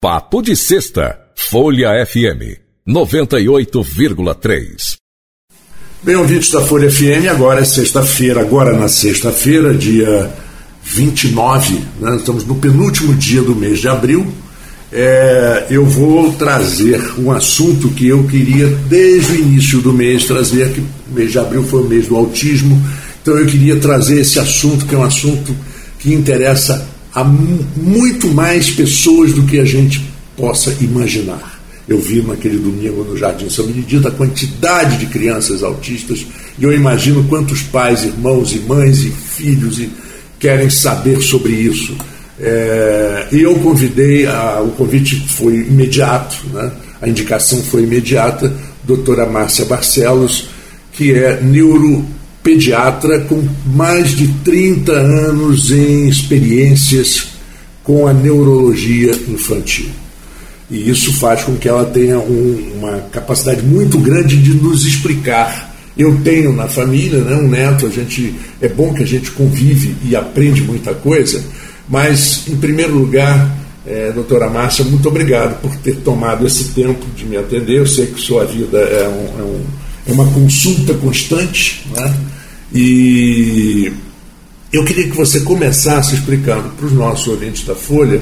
Papo de Sexta, Folha FM 98,3. Bem, ouvintes da Folha FM, agora é sexta-feira, agora na sexta-feira, dia 29, né, estamos no penúltimo dia do mês de abril. É, eu vou trazer um assunto que eu queria desde o início do mês trazer, que o mês de abril foi o mês do autismo, então eu queria trazer esse assunto, que é um assunto que interessa a muito mais pessoas do que a gente possa imaginar. Eu vi naquele domingo no Jardim São Benedito a quantidade de crianças autistas e eu imagino quantos pais, irmãos e mães e filhos e querem saber sobre isso. É, e eu convidei, a, o convite foi imediato, né? a indicação foi imediata, doutora Márcia Barcelos, que é neuro pediatra com mais de 30 anos em experiências com a neurologia infantil. E isso faz com que ela tenha um, uma capacidade muito grande de nos explicar. Eu tenho na família né, um neto, a gente é bom que a gente convive e aprende muita coisa, mas em primeiro lugar, é, doutora Márcia, muito obrigado por ter tomado esse tempo de me atender. Eu sei que sua vida é, um, é, um, é uma consulta constante, né? E eu queria que você começasse explicando para os nossos ouvintes da Folha,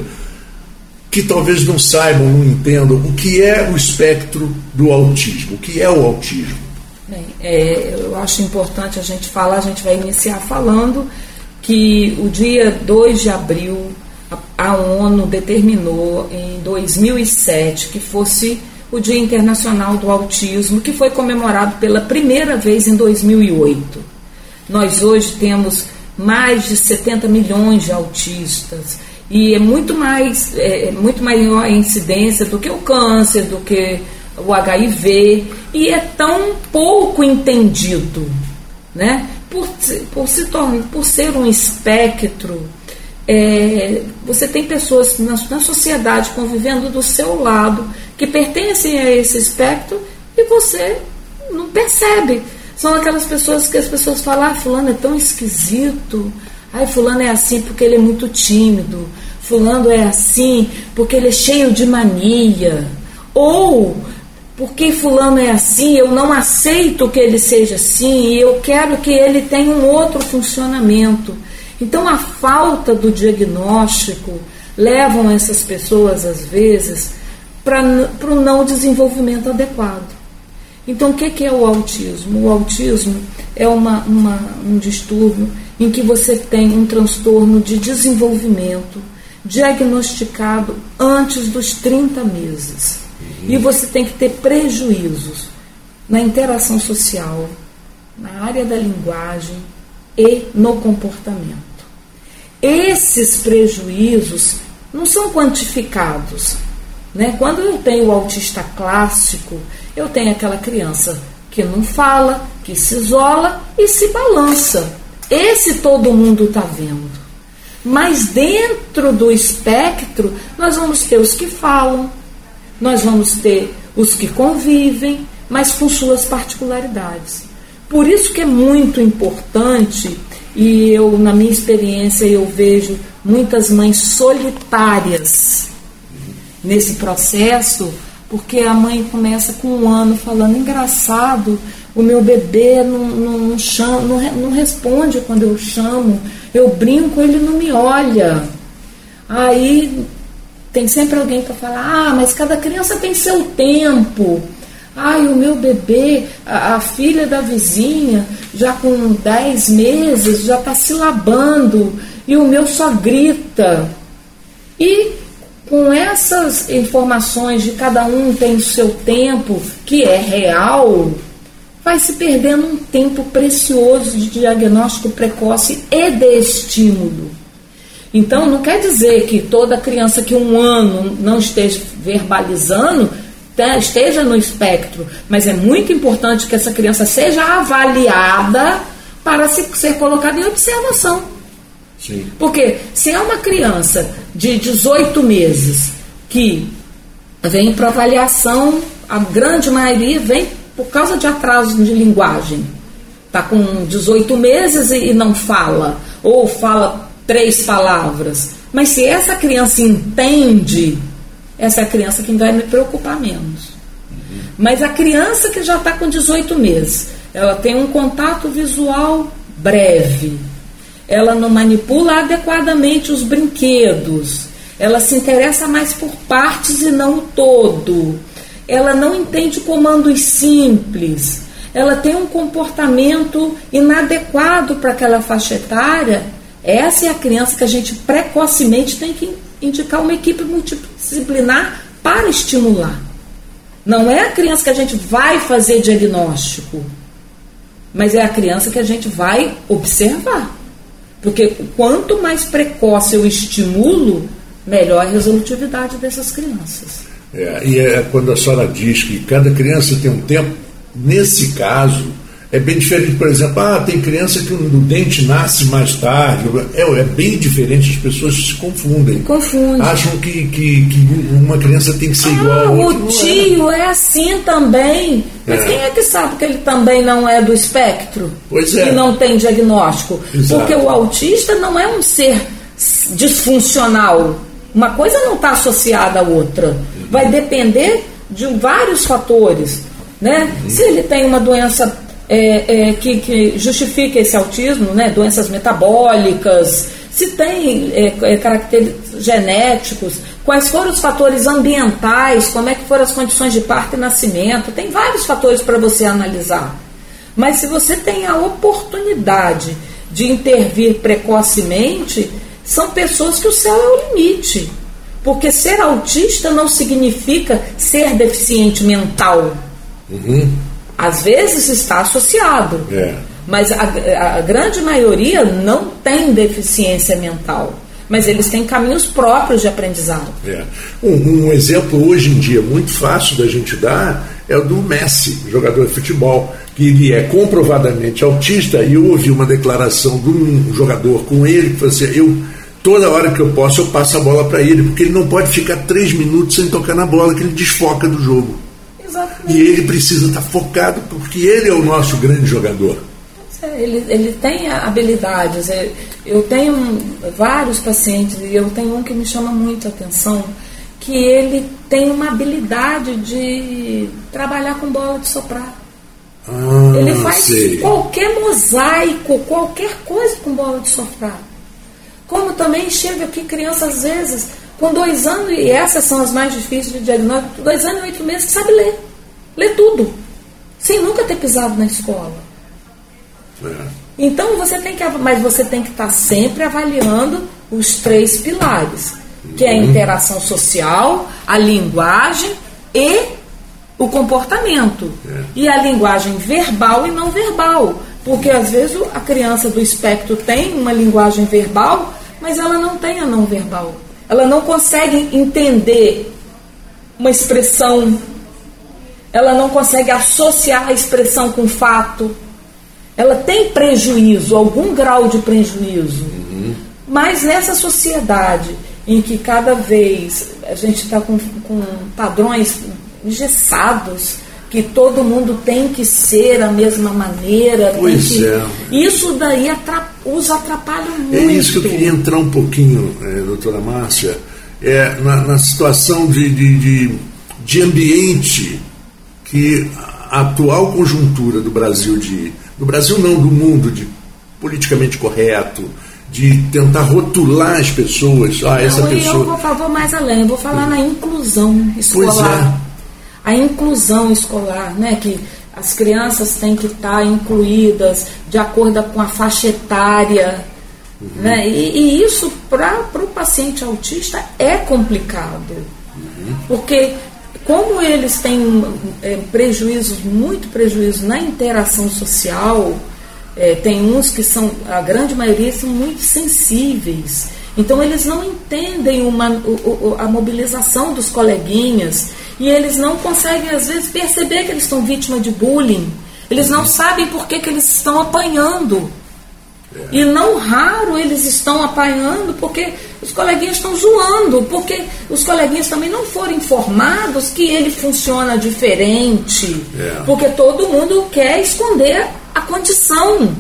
que talvez não saibam, não entendam, o que é o espectro do autismo, o que é o autismo. Bem, é, eu acho importante a gente falar, a gente vai iniciar falando que o dia 2 de abril a, ONU determinou em 2007 que fosse o Dia Internacional do Autismo, que foi comemorado pela primeira vez em 2008. Nós hoje temos mais de 70 milhões de autistas e é muito mais é, é, muito maior a incidência do que o câncer, do que o HIV e é tão pouco entendido, né? Por, por se tornar, por ser um espectro, é, você tem pessoas na, na sociedade convivendo do seu lado que pertencem a esse espectro e você não percebe. São aquelas pessoas que as pessoas falam, ah, fulano é tão esquisito, ai, fulano é assim porque ele é muito tímido, fulano é assim porque ele é cheio de mania, ou porque fulano é assim, eu não aceito que ele seja assim e eu quero que ele tenha um outro funcionamento. Então a falta do diagnóstico levam essas pessoas às vezes para o não desenvolvimento adequado. Então, o que é o autismo? O autismo é uma, uma, um distúrbio em que você tem um transtorno de desenvolvimento diagnosticado antes dos 30 meses. Uhum. E você tem que ter prejuízos na interação social, na área da linguagem e no comportamento. Esses prejuízos não são quantificados. Né? Quando eu tenho o autista clássico, eu tenho aquela criança que não fala, que se isola e se balança. Esse todo mundo está vendo. Mas dentro do espectro, nós vamos ter os que falam, nós vamos ter os que convivem, mas com suas particularidades. Por isso que é muito importante, e eu, na minha experiência, eu vejo muitas mães solitárias nesse processo, porque a mãe começa com um ano falando, engraçado, o meu bebê não, não, chama, não, não responde quando eu chamo, eu brinco, ele não me olha. Aí tem sempre alguém para falar, ah, mas cada criança tem seu tempo. Ai, o meu bebê, a, a filha da vizinha, já com 10 meses, já está se labando, e o meu só grita. E com essas informações de cada um tem o seu tempo, que é real, vai se perdendo um tempo precioso de diagnóstico precoce e de estímulo. Então, não quer dizer que toda criança que um ano não esteja verbalizando esteja no espectro, mas é muito importante que essa criança seja avaliada para ser colocada em observação. Sim. Porque se é uma criança de 18 meses que vem para avaliação, a grande maioria vem por causa de atraso de linguagem. Está com 18 meses e não fala, ou fala três palavras. Mas se essa criança entende essa é a criança que vai me preocupar menos. Mas a criança que já está com 18 meses, ela tem um contato visual breve, ela não manipula adequadamente os brinquedos, ela se interessa mais por partes e não o todo, ela não entende comandos simples, ela tem um comportamento inadequado para aquela faixa etária. Essa é a criança que a gente precocemente tem que indicar uma equipe multidisciplinar para estimular. Não é a criança que a gente vai fazer diagnóstico, mas é a criança que a gente vai observar. Porque quanto mais precoce eu estimulo, melhor a resolutividade dessas crianças. É, e é quando a senhora diz que cada criança tem um tempo, nesse caso, é bem diferente, por exemplo, ah, tem criança que o dente nasce mais tarde. É, é bem diferente, as pessoas se confundem. Confunde. Acham que, que, que uma criança tem que ser ah, igual a outra. O tio é. é. assim também. Mas é. quem é que sabe que ele também não é do espectro? Pois é. E não tem diagnóstico? Exato. Porque o autista não é um ser disfuncional. Uma coisa não está associada à outra. Vai depender de vários fatores. Né? Uhum. Se ele tem uma doença é, é, que, que, justifica esse autismo, né? doenças metabólicas, se tem é, é, caracteres genéticos, quais foram os fatores ambientais, como é que foram as condições de parto e nascimento, tem vários fatores para você analisar. Mas se você tem a oportunidade de intervir precocemente, são pessoas que o céu é o limite. Porque ser autista não significa ser deficiente mental. Uhum. Às vezes está associado, é. mas a, a grande maioria não tem deficiência mental mas eles têm caminhos próprios de aprendizado. É. Um, um, exemplo hoje em dia muito fácil da gente dar é o do Messi, jogador de futebol, que ele é comprovadamente autista, e eu ouvi uma declaração de um jogador com ele que falou assim, eu toda hora que eu posso eu passo a bola para ele, porque ele não pode ficar três minutos sem tocar na bola, que ele desfoca do jogo. Exatamente. E ele precisa estar focado, porque ele é o nosso grande jogador. É, ele, ele tem habilidades. É, eu tenho vários pacientes, e eu tenho um que me chama muito a atenção, que ele tem uma habilidade de trabalhar com bola de soprar. Ah, ele faz sei. qualquer mosaico, qualquer coisa com bola de soprar. Como também chega aqui criança, às vezes, com dois anos, e essas são as mais difíceis de diagnóstico, dois anos e oito meses, que sabe ler. Lê tudo. Sem nunca ter pisado na escola. É. Então você tem que. Mas você tem que estar sempre avaliando os três pilares, que é a Uhum. interação social, a linguagem e o comportamento. É. E a linguagem verbal e não verbal. Porque às vezes a criança do espectro tem uma linguagem verbal, mas ela não tem a não verbal. Ela não consegue entender uma expressão, ela não consegue associar a expressão com fato. Ela tem prejuízo, algum grau de prejuízo. Mas nessa sociedade em que cada vez a gente está com, com padrões engessados, que todo mundo tem que ser a mesma maneira. Pois que- é. Isso daí os atrapalha muito. É isso que eu queria entrar um pouquinho, eh, doutora Márcia, é, na, na situação de, de, de, de ambiente que a atual conjuntura do Brasil, de, do Brasil não, do mundo, de politicamente correto, de tentar rotular as pessoas. Ah, essa Não, e eu pessoa. vou, fa- vou mais além, eu vou falar na inclusão Pois escolar. é. A inclusão escolar, né? Que as crianças têm que estar incluídas de acordo com a faixa etária. Uhum. Né? E, e isso para o paciente autista é complicado. Uhum. Porque como eles têm é, prejuízos, muito prejuízo na interação social, é, tem uns que são, a grande maioria são muito sensíveis. Então eles não entendem uma, o- o- a mobilização dos coleguinhas e eles não conseguem, às vezes, perceber que eles estão vítima de bullying. Eles não sabem por que, que eles estão apanhando. E não raro eles estão apanhando porque os coleguinhas estão zoando, porque os coleguinhas também não foram informados que ele funciona diferente. É. Porque todo mundo quer esconder a condição.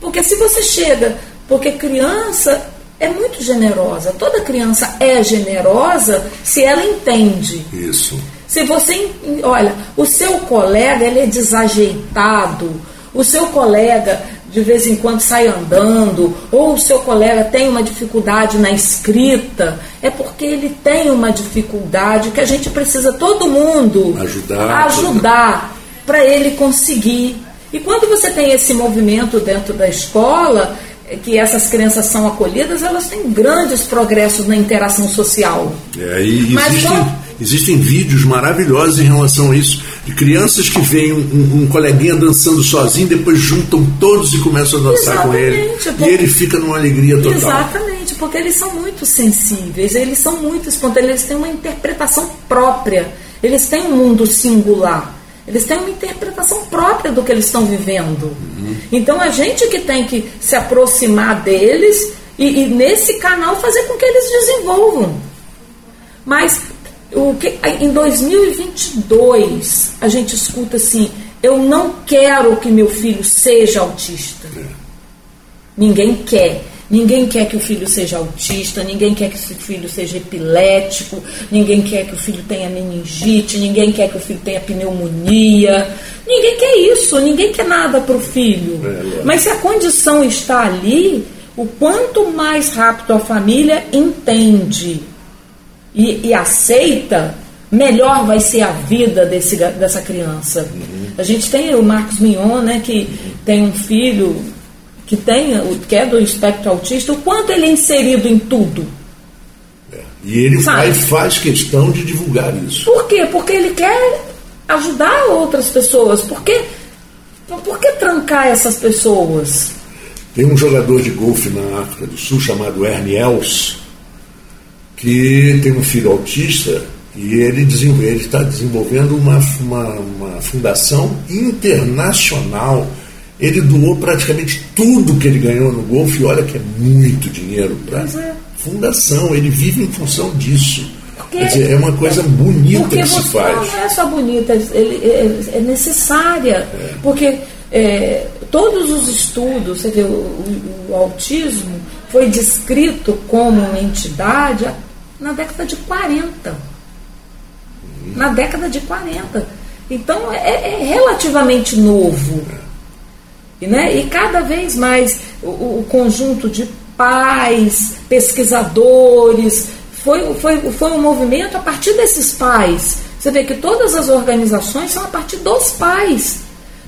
Porque se você chega, porque criança é muito generosa. Toda criança é generosa se ela entende. Isso. Se você, olha, o seu colega ele é desajeitado, o seu colega de vez em quando sai andando, ou o seu colega tem uma dificuldade na escrita, é porque ele tem uma dificuldade que a gente precisa todo mundo ajudar, ajudar para ele conseguir. E quando você tem esse movimento dentro da escola, que essas crianças são acolhidas, elas têm grandes progressos na interação social. É, e existem, existem vídeos maravilhosos em relação a isso, de crianças que veem um, um, um coleguinha dançando sozinho, depois juntam todos e começam a dançar Exatamente, com ele. Porque... E ele fica numa alegria total. Exatamente, porque eles são muito sensíveis, eles são muito espontâneos, eles têm uma interpretação própria, eles têm um mundo singular. Eles têm uma interpretação própria do que eles estão vivendo. Uhum. Então a gente que tem que se aproximar deles e, e, nesse canal fazer com que eles desenvolvam. Mas o que, em 2022 a gente escuta assim: eu não quero que meu filho seja autista. É. Ninguém quer. Ninguém quer que o filho seja autista, ninguém quer que o filho seja epilético, ninguém quer que o filho tenha meningite, ninguém quer que o filho tenha pneumonia. Ninguém quer isso, ninguém quer nada para o filho. É, é. Mas se a condição está ali, o quanto mais rápido a família entende e, e aceita, melhor vai ser a vida desse, dessa criança. Uhum. A gente tem o Marcos Mignon, né, que tem um filho que tem, que é do espectro autista, o quanto ele é inserido em tudo. É. E ele faz, faz questão de divulgar isso. Por quê? Porque ele quer ajudar outras pessoas. Por quê? Por que trancar essas pessoas? Tem um jogador de golfe na África do Sul chamado Ernie Els, que tem um filho autista e ele está desenvolvendo uma, uma, uma fundação internacional ele doou praticamente tudo que ele ganhou no golfe, olha que é muito dinheiro para é. fundação, ele vive em função disso. Porque, Quer dizer, é uma coisa bonita que se faz. Não é só bonita, ele, é, é necessária. É. Porque é, todos os estudos, você vê, o, o, o, autismo foi descrito como uma entidade na década de 40. Uhum. Na década de 40. Então é, é relativamente novo. É. E, né, e cada vez mais o, o conjunto de pais, pesquisadores, foi, foi, foi um movimento a partir desses pais. Você vê que todas as organizações são a partir dos pais,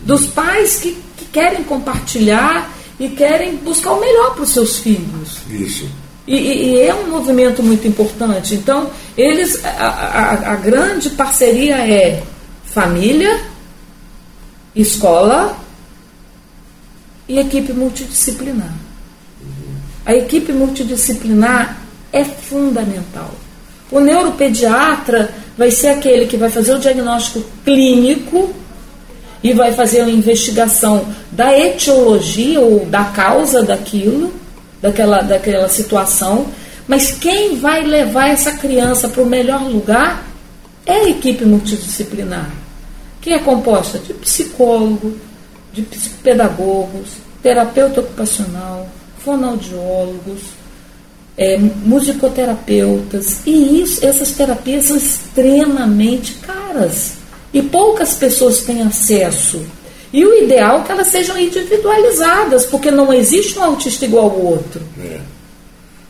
dos pais que, que querem compartilhar e querem buscar o melhor para os seus filhos. Isso. E, e, é um movimento muito importante. Então, eles, a, a, a grande parceria é família, escola e equipe multidisciplinar. A equipe multidisciplinar é fundamental. O neuropediatra vai ser aquele que vai fazer o diagnóstico clínico e vai fazer a investigação da etiologia ou da causa daquilo, daquela, daquela situação, mas quem vai levar essa criança para o melhor lugar é a equipe multidisciplinar, que é composta de psicólogo, de psicopedagogos, terapeuta ocupacional, fonoaudiólogos, é, musicoterapeutas. E isso, essas terapias são extremamente caras. E poucas pessoas têm acesso. E o ideal é que elas sejam individualizadas, porque não existe um autista igual ao outro. É,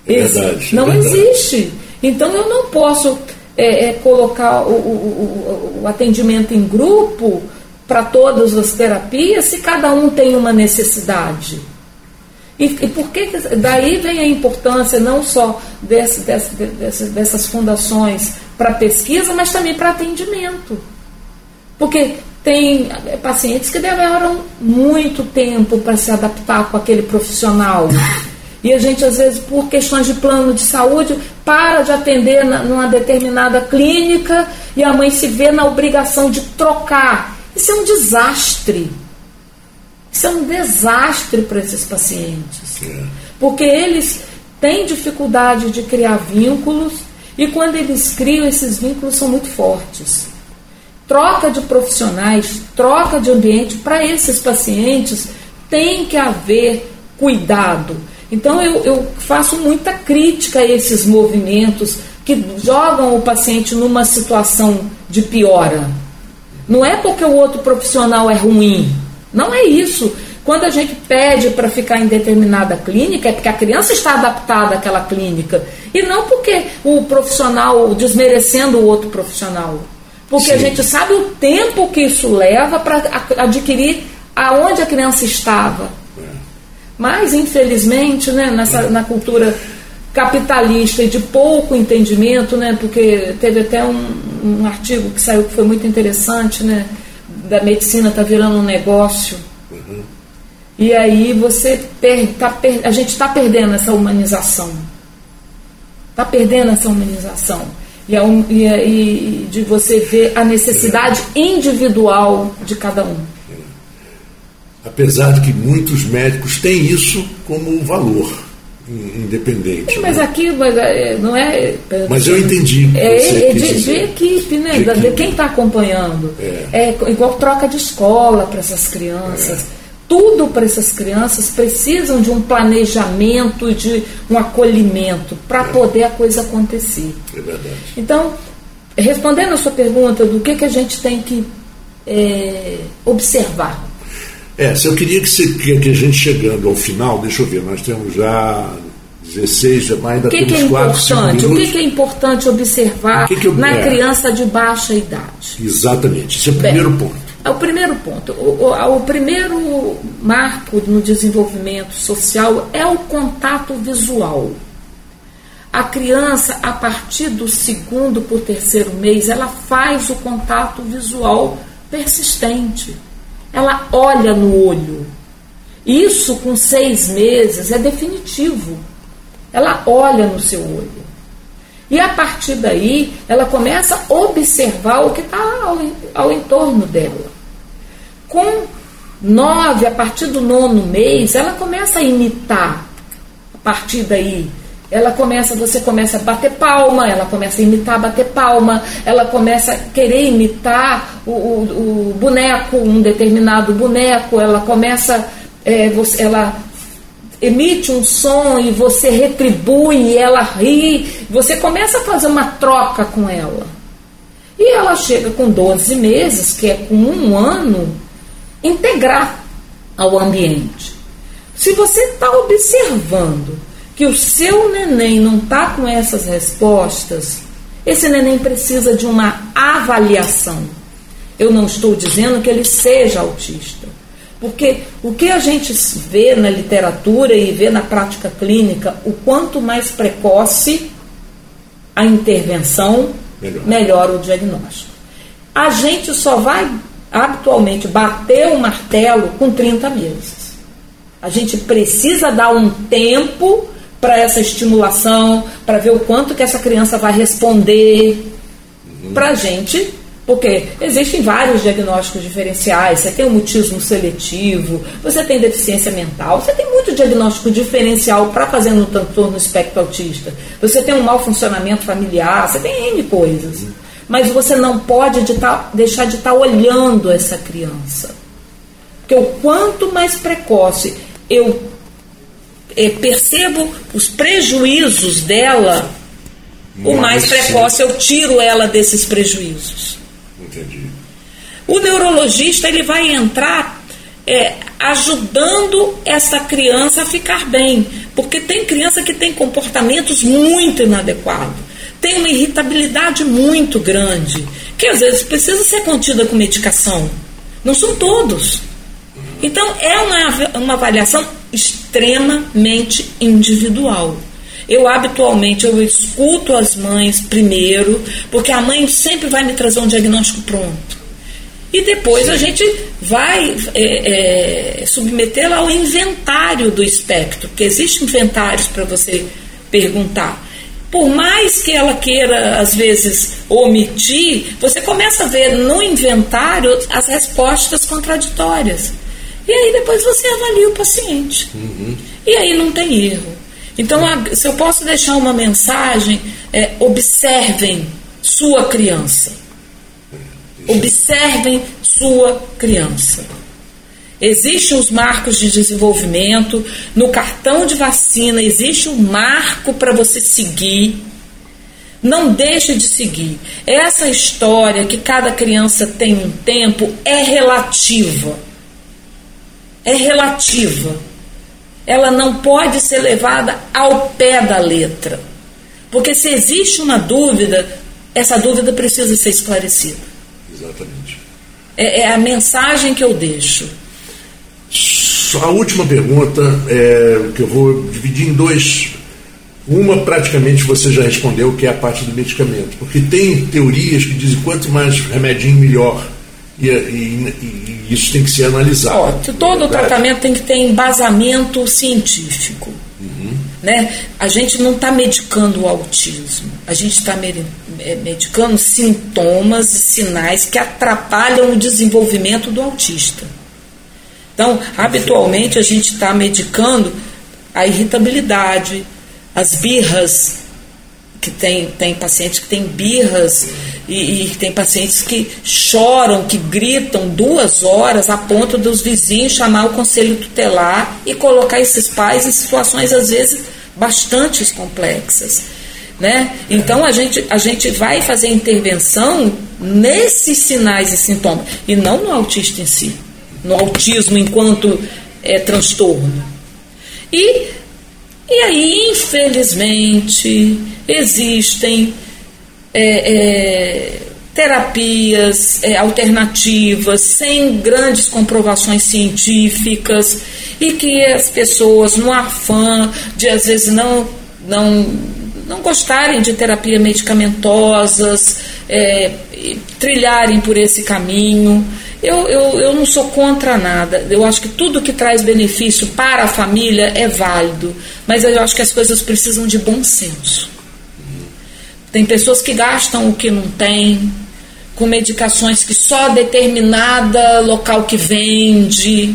é verdade. É não verdade. existe. Então eu não posso é, é, colocar o, o, o, o atendimento em grupo para todas as terapias se cada um tem uma necessidade? E, e por que daí vem a importância não só desse, desse, desse, dessas fundações para pesquisa, mas também para atendimento? Porque tem pacientes que demoram muito tempo para se adaptar com aquele profissional. E a gente, às vezes, por questões de plano de saúde, para de atender na, numa determinada clínica e a mãe se vê na obrigação de trocar isso é um desastre. Isso é um desastre para esses pacientes. É. Porque eles têm dificuldade de criar vínculos e quando eles criam, esses vínculos são muito fortes. Troca de profissionais, troca de ambiente, para esses pacientes tem que haver cuidado. Então eu, eu faço muita crítica a esses movimentos que jogam o paciente numa situação de piora. Não é porque o outro profissional é ruim. Não é isso. Quando a gente pede para ficar em determinada clínica, é porque a criança está adaptada àquela clínica. E não porque o profissional desmerecendo o outro profissional. Porque Sim. a gente sabe o tempo que isso leva para adquirir aonde a criança estava. É. Mas, infelizmente, né, nessa, na cultura capitalista e de pouco entendimento, né, porque teve até um, um artigo que saiu que foi muito interessante, né, da medicina está virando um negócio. Uhum. E aí você per, tá per, a gente está perdendo essa humanização. Está perdendo essa humanização. E, a, e, e de você ver a necessidade individual de cada um. Apesar de que muitos médicos têm isso como um valor independente. Sim, mas né? aqui é, não é. Mas eu entendi. É, é de, de, equipe, né? De, de quem está acompanhando. É. é. igual troca de escola para essas crianças. É tudo para essas crianças precisam de um planejamento, de um acolhimento para poder a coisa acontecer. É verdade. Então, respondendo a sua pergunta do que, que a gente tem que é, observar. É, se eu queria que, se, que, que, a gente chegando ao final, deixa eu ver, nós temos já 16, mas ainda que temos que é 4, 5 minutos. O que, que, é importante observar eu, na é, criança de baixa idade? Exatamente, esse é o primeiro ponto. É o primeiro ponto. O, o, o, primeiro marco no desenvolvimento social é o contato visual. A criança, a partir do segundo por terceiro mês, ela faz o contato visual persistente. Ela olha no olho. Isso com seis meses é definitivo. Ela olha no seu olho. E a partir daí, ela começa a observar o que está ao, ao entorno dela. Com nove, a partir do nono mês, ela começa a imitar. A partir daí, ela começa, você começa a bater palma, ela começa a imitar, bater palma, ela começa a querer imitar o, o, o boneco, um determinado boneco, ela começa, é, você, ela emite um som e você retribui ela ri, você começa a fazer uma troca com ela. E ela chega com 12 meses, que é com um ano, integrar ao ambiente. Se você está observando que o seu neném não está com essas respostas, esse neném precisa de uma avaliação. Eu não estou dizendo que ele seja autista, porque o que a gente vê na literatura e vê na prática clínica, o quanto mais precoce a intervenção, melhor, melhor o diagnóstico. A gente só vai habitualmente bater o martelo com 30 meses. A gente precisa dar um tempo para essa estimulação, para ver o quanto que essa criança vai responder uhum. para a gente, porque existem vários diagnósticos diferenciais. Você tem o mutismo seletivo, você tem deficiência mental, você tem muito diagnóstico diferencial para fazer no transtorno espectro autista. Você tem um mau funcionamento familiar, você tem N coisas. Mas você não pode de tá, deixar de estar tá olhando essa criança. Porque o quanto mais precoce eu é, percebo os prejuízos dela, o mais precoce eu tiro ela desses prejuízos. Entendi. O neurologista ele vai entrar é, ajudando essa criança a ficar bem, porque tem criança que tem comportamentos muito inadequados tem uma irritabilidade muito grande, que às vezes precisa ser contida com medicação. Não são todos. Então é uma, uma avaliação extremamente individual. Eu habitualmente eu escuto as mães primeiro, porque a mãe sempre vai me trazer um diagnóstico pronto. E depois Sim. a gente vai é, é, submetê-la ao inventário do espectro, porque existem inventários para você perguntar. Por mais que ela queira, às vezes, omitir, você começa a ver no inventário as respostas contraditórias. E aí depois você avalia o paciente. Uhum. E aí não tem erro. Então, se eu posso deixar uma mensagem, é, observem sua criança. Observem sua criança. Existem os marcos de desenvolvimento, no cartão de vacina existe um marco para você seguir. Não deixe de seguir. Essa história que cada criança tem um tempo é relativa. É relativa. Ela não pode ser levada ao pé da letra. Porque se existe uma dúvida, essa dúvida precisa ser esclarecida. Exatamente. É, é a mensagem que eu deixo. Só a última pergunta, é, que eu vou dividir em dois. Uma, praticamente, você já respondeu, que é a parte do medicamento. Porque tem teorias que dizem quanto mais remedinho, melhor. E, e, e isso tem que ser analisado. Ó, todo o tratamento tem que ter embasamento científico. Uhum. Né? A gente não está medicando o autismo, a gente está é, medicando sintomas e sinais que atrapalham o desenvolvimento do autista. Então, habitualmente a gente está medicando a irritabilidade, as birras, que tem, tem pacientes que têm birras e, e, tem pacientes que choram, que gritam duas horas a ponto dos vizinhos chamar o conselho tutelar e colocar esses pais em situações às vezes bastante complexas. Né? Então a gente, a gente vai fazer intervenção nesses sinais e sintomas e não no autista em si no autismo enquanto é, transtorno. E, e aí, infelizmente, existem é, é, terapias é, alternativas sem grandes comprovações científicas e que as pessoas, no afã de às vezes não, não, não gostarem de terapia medicamentosas, é, trilharem por esse caminho. Eu, eu, eu não sou contra nada. Eu acho que tudo que traz benefício para a família é válido. Mas eu acho que as coisas precisam de bom senso. Tem pessoas que gastam o que não tem, com medicações que só determinada local que vende.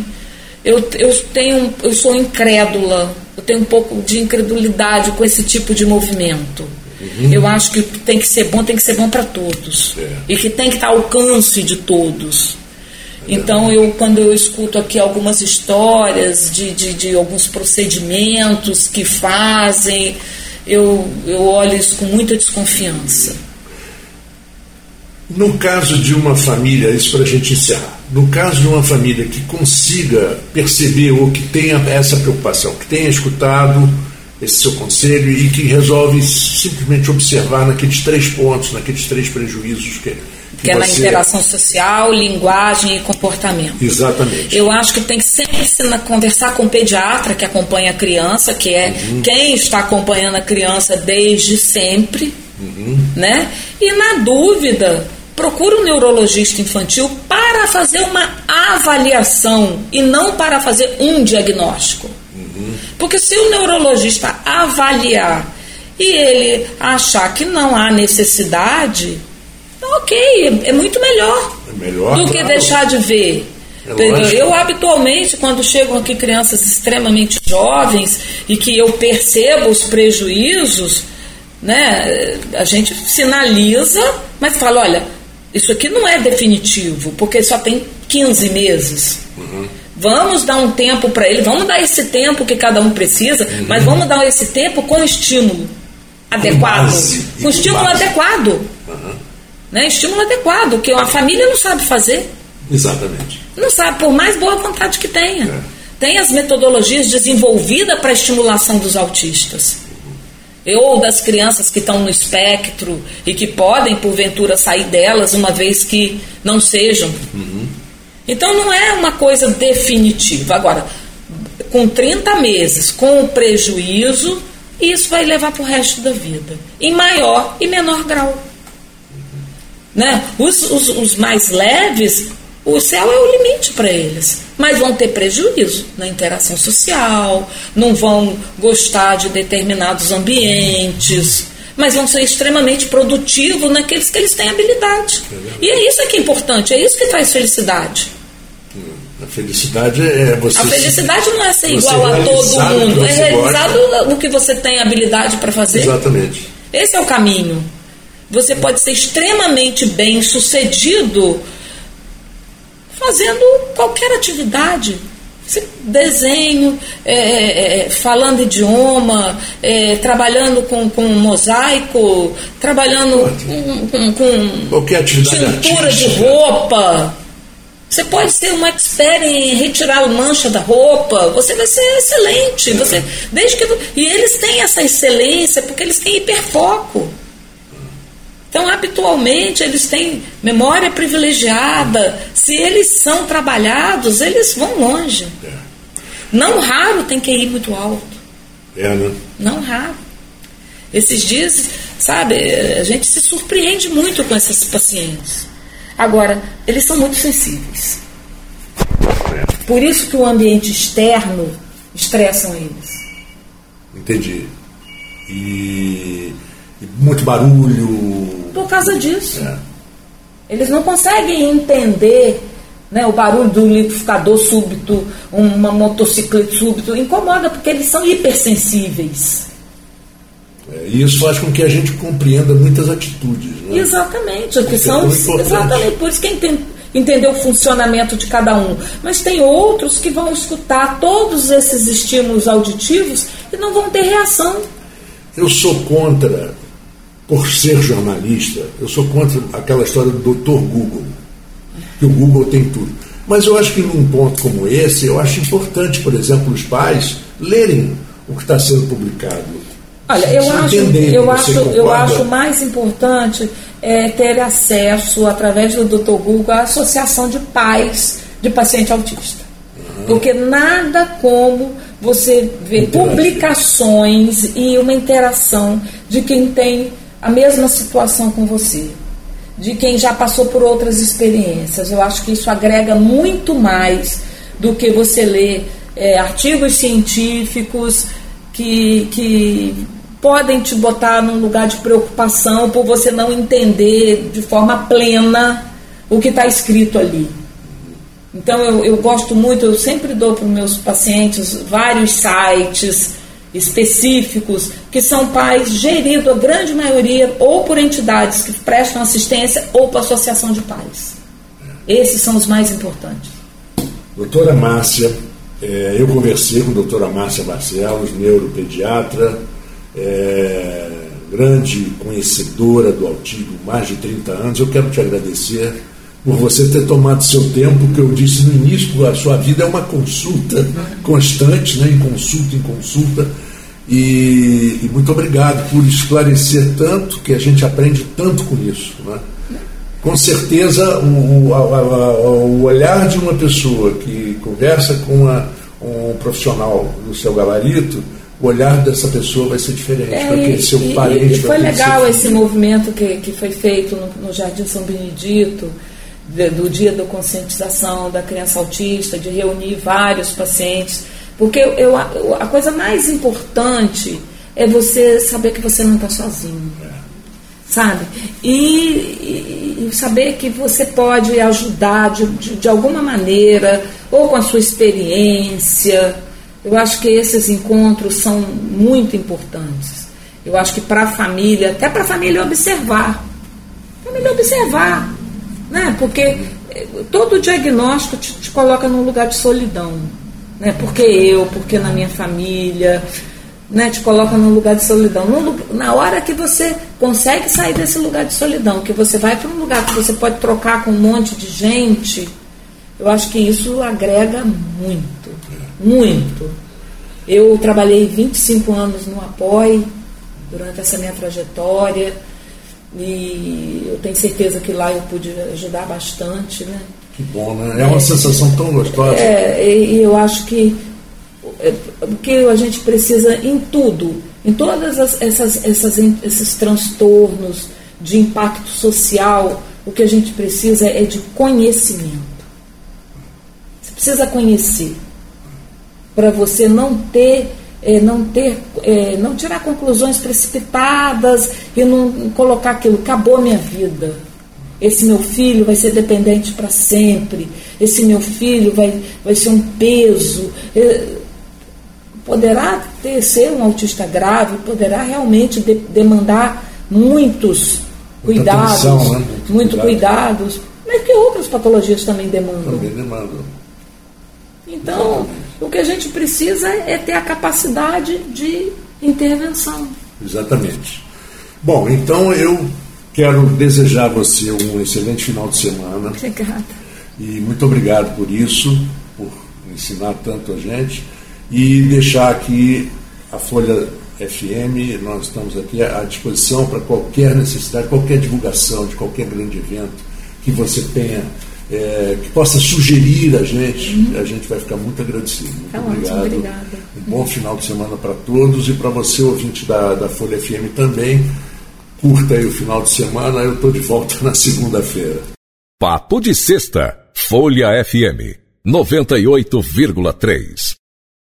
Eu, eu, tenho, eu sou incrédula, eu tenho um pouco de incredulidade com esse tipo de movimento. Uhum. Eu acho que tem que ser bom, tem que ser bom para todos. É. E que tem que estar ao alcance de todos. Então, eu, quando eu escuto aqui algumas histórias de, de, de alguns procedimentos que fazem, eu, eu olho isso com muita desconfiança. No caso de uma família, isso para a gente encerrar, no caso de uma família que consiga perceber ou que tenha essa preocupação, que tenha escutado esse seu conselho e que resolve simplesmente observar naqueles três pontos, naqueles três prejuízos que, que é na interação social, linguagem e comportamento. Exatamente. Eu acho que tem que sempre ensinar, conversar com o pediatra que acompanha a criança, que é uhum. quem está acompanhando a criança desde sempre, uhum. né? E na dúvida, procura um neurologista infantil para fazer uma avaliação e não para fazer um diagnóstico. Uhum. Porque se o neurologista avaliar e ele achar que não há necessidade, ok, é muito melhor, é melhor do claro. que deixar de ver. É eu habitualmente, quando chegam aqui crianças extremamente jovens e que eu percebo os prejuízos, né, a gente sinaliza, mas fala, olha, isso aqui não é definitivo, porque só tem 15 meses. Uhum. Vamos dar um tempo para ele, vamos dar esse tempo que cada um precisa, uhum. mas vamos dar esse tempo com estímulo adequado. Com, com estímulo base. adequado. Uhum. Né? Estímulo adequado, que a família não sabe fazer. Exatamente. Não sabe, por mais boa vontade que tenha. É. Tem as metodologias desenvolvidas para a estimulação dos autistas. Ou das crianças que estão no espectro e que podem, porventura, sair delas, uma vez que não sejam. Uhum. Então não é uma coisa definitiva. Agora, com 30 meses, com o prejuízo, isso vai levar para o resto da vida. Em maior e menor grau. Né? Os, os, os mais leves, o céu é o limite para eles. Mas vão ter prejuízo na interação social, não vão gostar de determinados ambientes, mas vão ser extremamente produtivos naqueles que eles têm habilidade. É e é isso que é importante, é isso que traz felicidade. A felicidade é você. A felicidade não é ser igual a todo mundo, é realizado gosta. no que você tem habilidade para fazer. Exatamente. Esse é o caminho. Você pode ser extremamente bem sucedido fazendo qualquer atividade. Desenho, é, é, é, falando idioma, é, trabalhando com, com mosaico, trabalhando com, com, com tintura de roupa. Você pode ser um expert em retirar a mancha da roupa, você vai ser excelente. Você, desde que, e eles têm essa excelência porque eles têm hiperfoco. Então, habitualmente, eles têm memória privilegiada. Se eles são trabalhados, eles vão longe. É. Não raro tem que ir muito alto. É, né? Não raro. Esses dias, sabe, a gente se surpreende muito com esses pacientes. Agora, eles são muito sensíveis. É. Por isso que o ambiente externo estressam eles. Entendi. E muito barulho. Por causa disso. É. Eles não conseguem entender né, o barulho do liquidificador súbito, uma motocicleta súbito, incomoda porque eles são hipersensíveis. É, e isso faz com que a gente compreenda muitas atitudes. Né? Exatamente, que são, é exatamente por isso que entender o funcionamento de cada um. Mas tem outros que vão escutar todos esses estímulos auditivos e não vão ter reação. Eu sou contra por ser jornalista, eu sou contra aquela história do doutor Google, que o Google tem tudo. Mas eu acho que num ponto como esse, eu acho importante, por exemplo, os pais lerem o que está sendo publicado. Olha, eu acho, eu, acho, eu acho mais importante é, ter acesso, através do Dr. Google, à Associação de Pais de Paciente Autista. Uhum. Porque nada como você ver publicações e uma interação de quem tem a mesma situação com você, de quem já passou por outras experiências. Eu acho que isso agrega muito mais do que você ler é, artigos científicos que, que podem te botar num lugar de preocupação por você não entender de forma plena o que está escrito ali. Então eu, eu gosto muito, eu sempre dou para os meus pacientes vários sites específicos, que são pais geridos, a grande maioria, ou por entidades que prestam assistência ou por associação de pais. Esses são os mais importantes. Doutora Márcia, é, eu conversei com a doutora Márcia Barcelos, neuropediatra, é, grande conhecedora do autismo, mais de 30 anos. Eu quero te agradecer por você ter tomado seu tempo, que eu disse no início, a sua vida é uma consulta constante, né, em consulta, em consulta. E, e muito obrigado por esclarecer tanto, que a gente aprende tanto com isso. Né? Com certeza, o, o, a, o olhar de uma pessoa que conversa com uma, um profissional do seu gabarito, o olhar dessa pessoa vai ser diferente, é, porque seu e, parente. E foi legal esse movimento que, que foi feito no, no Jardim São Benedito do dia da conscientização da criança autista, de reunir vários pacientes, porque eu, a coisa mais importante é você saber que você não está sozinho, sabe? E, e, e, saber que você pode ajudar de, de, de alguma maneira, ou com a sua experiência. Eu acho que esses encontros são muito importantes. Eu acho que para a família, até para a família observar. Família observar né? Porque eh, todo diagnóstico te, te coloca num lugar de solidão. Né? Porque eu, porque na minha família, né? te coloca num lugar de solidão. na hora que você consegue sair desse lugar de solidão, que você vai para um lugar que você pode trocar com um monte de gente, eu acho que isso agrega muito, muito. Eu trabalhei 25 anos no apoio durante essa minha trajetória. E eu tenho certeza que lá eu pude ajudar bastante, né? Que bom, né? É uma é, sensação tão gostosa. É, e eu acho que é, o que a gente precisa em tudo, em todas as, essas, essas, esses transtornos de impacto social, o que a gente precisa é de conhecimento. Você precisa conhecer para você não ter é, não ter, é, não tirar conclusões precipitadas e não colocar aquilo, acabou minha vida. Esse meu filho vai ser dependente para sempre. Esse meu filho vai, vai ser um peso. É, poderá ter, ser um autista grave, poderá realmente de, demandar muitos cuidados, atenção, né? muito, muito cuidado. cuidados, mas que outras patologias também demandam. Também demandam. Então, Exatamente. O que a gente precisa é ter a capacidade de intervenção. Exatamente. Bom, então eu quero desejar a você um excelente final de semana. Obrigada. E muito obrigado por isso, por ensinar tanto a gente e deixar aqui a Folha FM, nós estamos aqui à disposição para qualquer necessidade, qualquer divulgação de qualquer grande evento que você tenha, é, que possa sugerir a gente, uhum. a gente vai ficar muito agradecido. Muito tá obrigado. obrigada. Um bom final de semana para todos e para você, ouvinte da, da Folha FM também. Curta aí o final de semana, eu estou de volta na segunda-feira. Papo de Sexta, Folha FM 98,3.